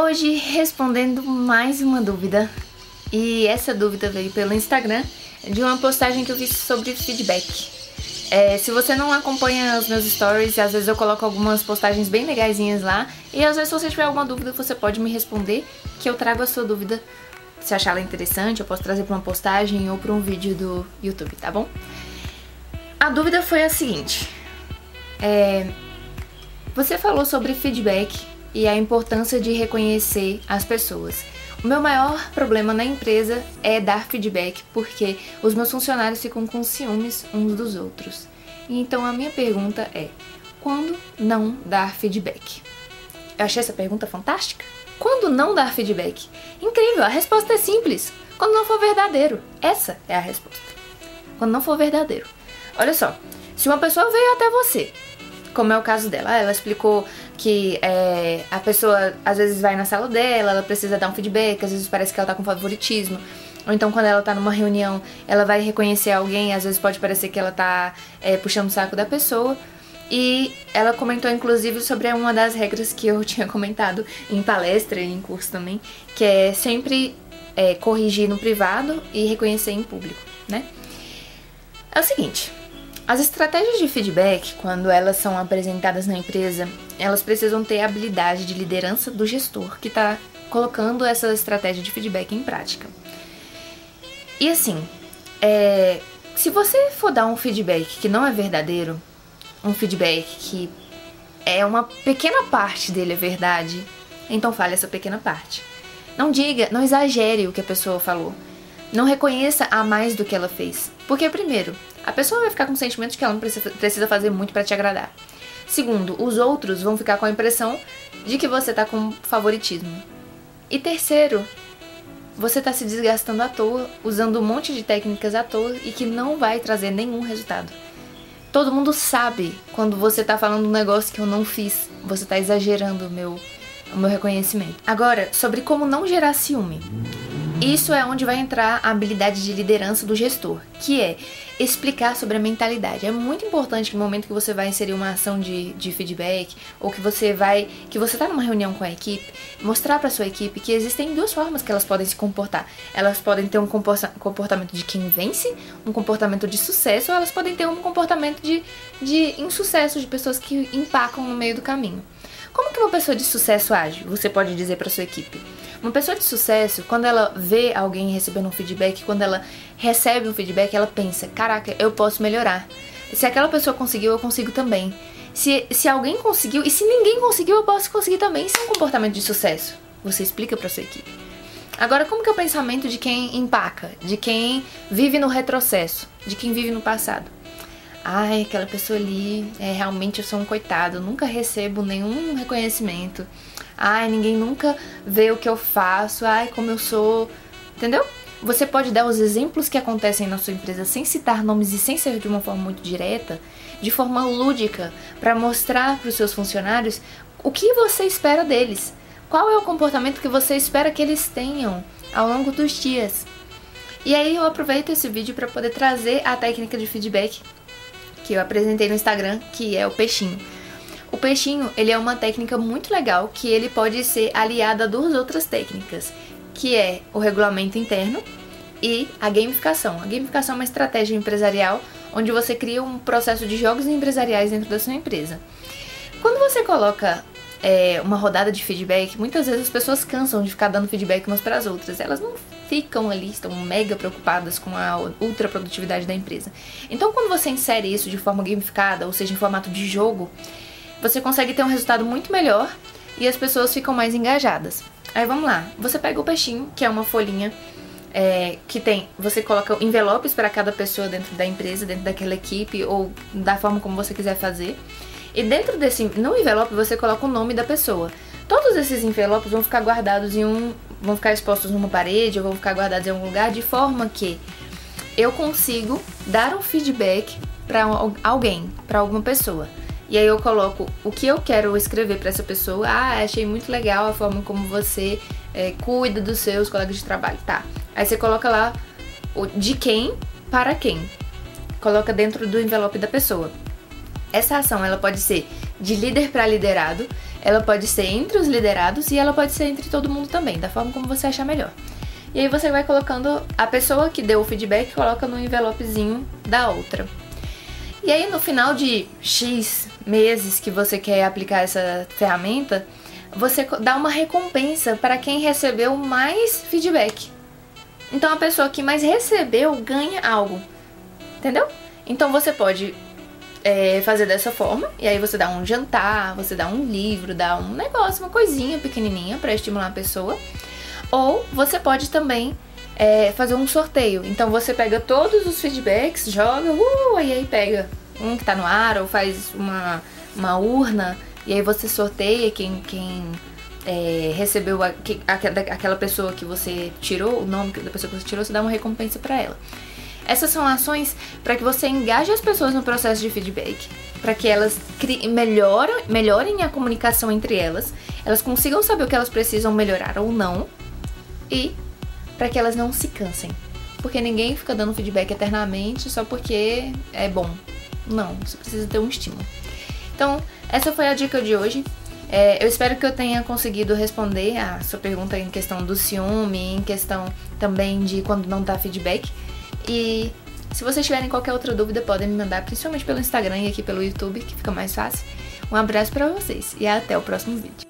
Hoje respondendo mais uma dúvida. E essa dúvida veio pelo Instagram de uma postagem que eu fiz sobre feedback. É, se você não acompanha os meus stories, às vezes eu coloco algumas postagens bem legaisinhas lá. E às vezes, se você tiver alguma dúvida, você pode me responder, que eu trago a sua dúvida. Se achar ela interessante, eu posso trazer para uma postagem ou para um vídeo do YouTube, tá bom? A dúvida foi a seguinte: é, você falou sobre feedback e a importância de reconhecer as pessoas. O meu maior problema na empresa é dar feedback, porque os meus funcionários ficam com ciúmes uns dos outros. Então a minha pergunta é: quando não dar feedback? Eu achei essa pergunta fantástica. Quando não dar feedback? Incrível, a resposta é simples. Quando não for verdadeiro. Essa é a resposta. Quando não for verdadeiro. Olha só, se uma pessoa veio até você como é o caso dela. Ela explicou que é, a pessoa às vezes vai na sala dela, ela precisa dar um feedback, às vezes parece que ela tá com favoritismo. Ou então quando ela tá numa reunião, ela vai reconhecer alguém, às vezes pode parecer que ela tá é, puxando o saco da pessoa. E ela comentou inclusive sobre uma das regras que eu tinha comentado em palestra e em curso também, que é sempre é, corrigir no privado e reconhecer em público, né? É o seguinte, as estratégias de feedback, quando elas são apresentadas na empresa, elas precisam ter a habilidade de liderança do gestor que está colocando essa estratégia de feedback em prática. E assim, é, se você for dar um feedback que não é verdadeiro, um feedback que é uma pequena parte dele é verdade, então fale essa pequena parte. Não diga, não exagere o que a pessoa falou. Não reconheça a mais do que ela fez. Porque, primeiro, a pessoa vai ficar com o sentimento de que ela não precisa fazer muito para te agradar. Segundo, os outros vão ficar com a impressão de que você tá com favoritismo. E terceiro, você tá se desgastando à toa, usando um monte de técnicas à toa e que não vai trazer nenhum resultado. Todo mundo sabe quando você tá falando um negócio que eu não fiz, você tá exagerando o meu, o meu reconhecimento. Agora, sobre como não gerar ciúme. Isso é onde vai entrar a habilidade de liderança do gestor, que é explicar sobre a mentalidade. É muito importante no momento que você vai inserir uma ação de, de feedback ou que você vai, que você está numa reunião com a equipe, mostrar para sua equipe que existem duas formas que elas podem se comportar. Elas podem ter um comportamento de quem vence, um comportamento de sucesso, ou elas podem ter um comportamento de, de insucesso, de pessoas que empacam no meio do caminho. Como que uma pessoa de sucesso age? Você pode dizer para sua equipe. Uma pessoa de sucesso, quando ela vê alguém recebendo um feedback, quando ela recebe um feedback, ela pensa: caraca, eu posso melhorar. Se aquela pessoa conseguiu, eu consigo também. Se, se alguém conseguiu e se ninguém conseguiu, eu posso conseguir também. Isso é um comportamento de sucesso. Você explica para sua equipe. Agora, como que é o pensamento de quem empaca, de quem vive no retrocesso, de quem vive no passado? Ai, aquela pessoa ali, é, realmente eu sou um coitado, nunca recebo nenhum reconhecimento. Ai, ninguém nunca vê o que eu faço. Ai, como eu sou. Entendeu? Você pode dar os exemplos que acontecem na sua empresa sem citar nomes e sem ser de uma forma muito direta, de forma lúdica, para mostrar para os seus funcionários o que você espera deles. Qual é o comportamento que você espera que eles tenham ao longo dos dias? E aí eu aproveito esse vídeo para poder trazer a técnica de feedback que eu apresentei no Instagram, que é o peixinho. O peixinho, ele é uma técnica muito legal que ele pode ser aliada a duas outras técnicas, que é o regulamento interno e a gamificação. A gamificação é uma estratégia empresarial onde você cria um processo de jogos empresariais dentro da sua empresa. Quando você coloca é, uma rodada de feedback, muitas vezes as pessoas cansam de ficar dando feedback umas para as outras. Elas não ficam ali, estão mega preocupadas com a ultra produtividade da empresa. Então, quando você insere isso de forma gamificada, ou seja, em formato de jogo, você consegue ter um resultado muito melhor e as pessoas ficam mais engajadas. Aí vamos lá, você pega o peixinho, que é uma folhinha é, que tem, você coloca envelopes para cada pessoa dentro da empresa, dentro daquela equipe ou da forma como você quiser fazer. E dentro desse, no envelope você coloca o nome da pessoa. Todos esses envelopes vão ficar guardados em um, vão ficar expostos numa parede ou vão ficar guardados em algum lugar de forma que eu consigo dar um feedback para alguém, para alguma pessoa. E aí eu coloco o que eu quero escrever para essa pessoa. Ah, achei muito legal a forma como você é, cuida dos seus colegas de trabalho. Tá. Aí você coloca lá de quem para quem. Coloca dentro do envelope da pessoa. Essa ação ela pode ser de líder para liderado ela pode ser entre os liderados e ela pode ser entre todo mundo também, da forma como você achar melhor. E aí você vai colocando a pessoa que deu o feedback coloca no envelopezinho da outra. E aí no final de X meses que você quer aplicar essa ferramenta, você dá uma recompensa para quem recebeu mais feedback. Então a pessoa que mais recebeu ganha algo. Entendeu? Então você pode é, fazer dessa forma, e aí você dá um jantar, você dá um livro, dá um negócio, uma coisinha pequenininha para estimular a pessoa. Ou você pode também é, fazer um sorteio. Então você pega todos os feedbacks, joga, uh, e aí pega um que tá no ar, ou faz uma, uma urna, e aí você sorteia quem, quem é, recebeu a, que, aquela pessoa que você tirou, o nome da pessoa que você tirou, você dá uma recompensa para ela. Essas são ações para que você engaje as pessoas no processo de feedback, para que elas melhorem, melhorem a comunicação entre elas, elas consigam saber o que elas precisam melhorar ou não, e para que elas não se cansem. Porque ninguém fica dando feedback eternamente só porque é bom. Não, você precisa ter um estímulo. Então, essa foi a dica de hoje. É, eu espero que eu tenha conseguido responder a sua pergunta em questão do ciúme, em questão também de quando não dá feedback. E se vocês tiverem qualquer outra dúvida, podem me mandar, principalmente pelo Instagram e aqui pelo YouTube, que fica mais fácil. Um abraço para vocês e até o próximo vídeo.